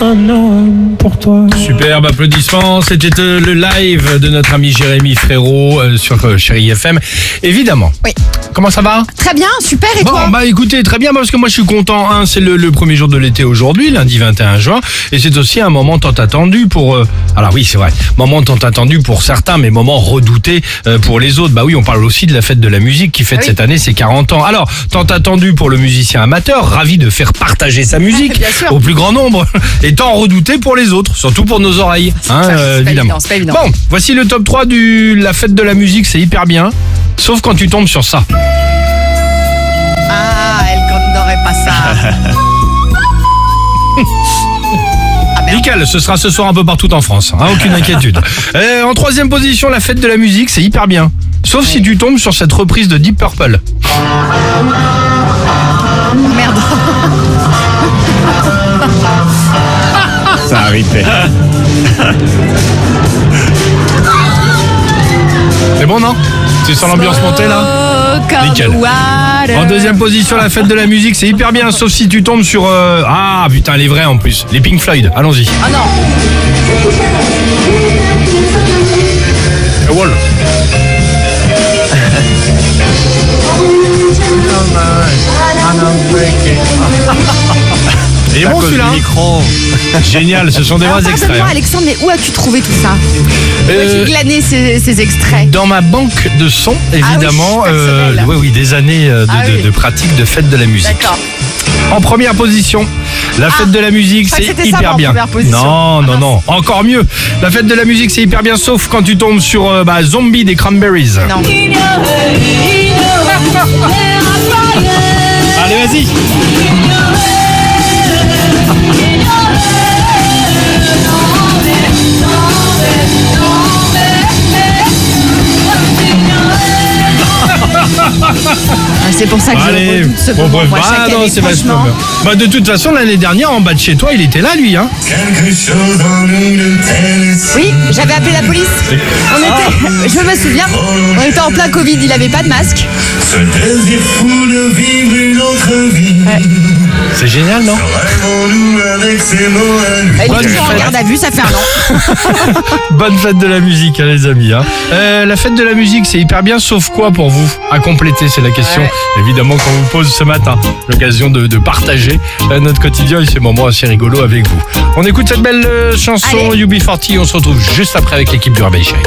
un homme pour toi. Superbe applaudissement, c'était euh, le live de notre ami Jérémy Frérot euh, sur euh, Chéri FM. Évidemment. Oui. Comment ça va? Très bien, super, et Bon, toi? bah écoutez, très bien, parce que moi je suis content. Hein, c'est le, le premier jour de l'été aujourd'hui, lundi 21 juin, et c'est aussi un moment tant attendu pour. euh, alors oui, c'est vrai, moment tant attendu pour certains, mais moment redouté euh, pour les autres. Bah oui, on parle aussi de la fête de la musique qui fête Ah oui. cette année ses 40 ans. Alors, tant attendu pour le musicien amateur, ravi de faire partager sa musique au plus grand nombre, et tant redouté pour les autres, surtout pour nos oreilles, hein, euh, évidemment. évident, évident. Bon, voici le top 3 du la fête de la musique, c'est hyper bien, sauf quand tu tombes sur ça. Ah, elle n'aurait pas ça. ce sera ce soir un peu partout en France, hein, aucune inquiétude. Euh, en troisième position, la fête de la musique, c'est hyper bien. Sauf si tu tombes sur cette reprise de Deep Purple. Merde. Ça arrivait. C'est bon, non? Tu sens l'ambiance monter là Nickel. En deuxième position, la fête de la musique, c'est hyper bien, sauf si tu tombes sur... euh, Ah putain, elle est vraie en plus. Les Pink Floyd, allons-y. Ah non. The Wall. Il est bon celui-là. Génial, ce sont des Alors, vrais extraits. hein. Alexandre, mais où as-tu trouvé tout ça Où Euh, as-tu glané ces, ces extraits Dans ma banque de sons, évidemment. Ah oui, personnel. oui, oui, des années euh, de, Ah de- oui. de pratique de fête de la musique. D'accord. En première position, la fête de la musique, c'est que c'était ça, hyper en bien. première position. Non, Ah, non, non. Encore mieux. La fête de la musique, c'est hyper bien, sauf quand tu tombes sur euh, bah, Zombie des Cranberries. Non. Allez, vas-y. C'est pour ça que Allez. je ce Bon, bref. moi, Ah non, année, franchement. bien. Bah, de toute façon, l'année dernière, en bas de chez toi, il était là, lui. Hein. Quelque chose en nous nous trahisse. Oui, j'avais appelé la police. On était, je me souviens, on était en plein Covid, il avait pas de masque. Ce désir fou de vivre une autre vie. C'est génial, non Rêvons-nous avec ces mots à lui. Il est Bonne fête. garde à vue, ça fait un an. Bonne fête de la musique, hein, les amis. hein. Euh, la fête de la musique, c'est hyper bien, sauf quoi pour vous À compléter, c'est la question. Ouais. Évidemment, qu'on vous pose ce matin. L'occasion de, de partager euh, notre quotidien et ces moments assez rigolos avec vous. On écoute cette belle euh, chanson Allez. UB40. On se retrouve juste après avec l'équipe du Réveil Chéri.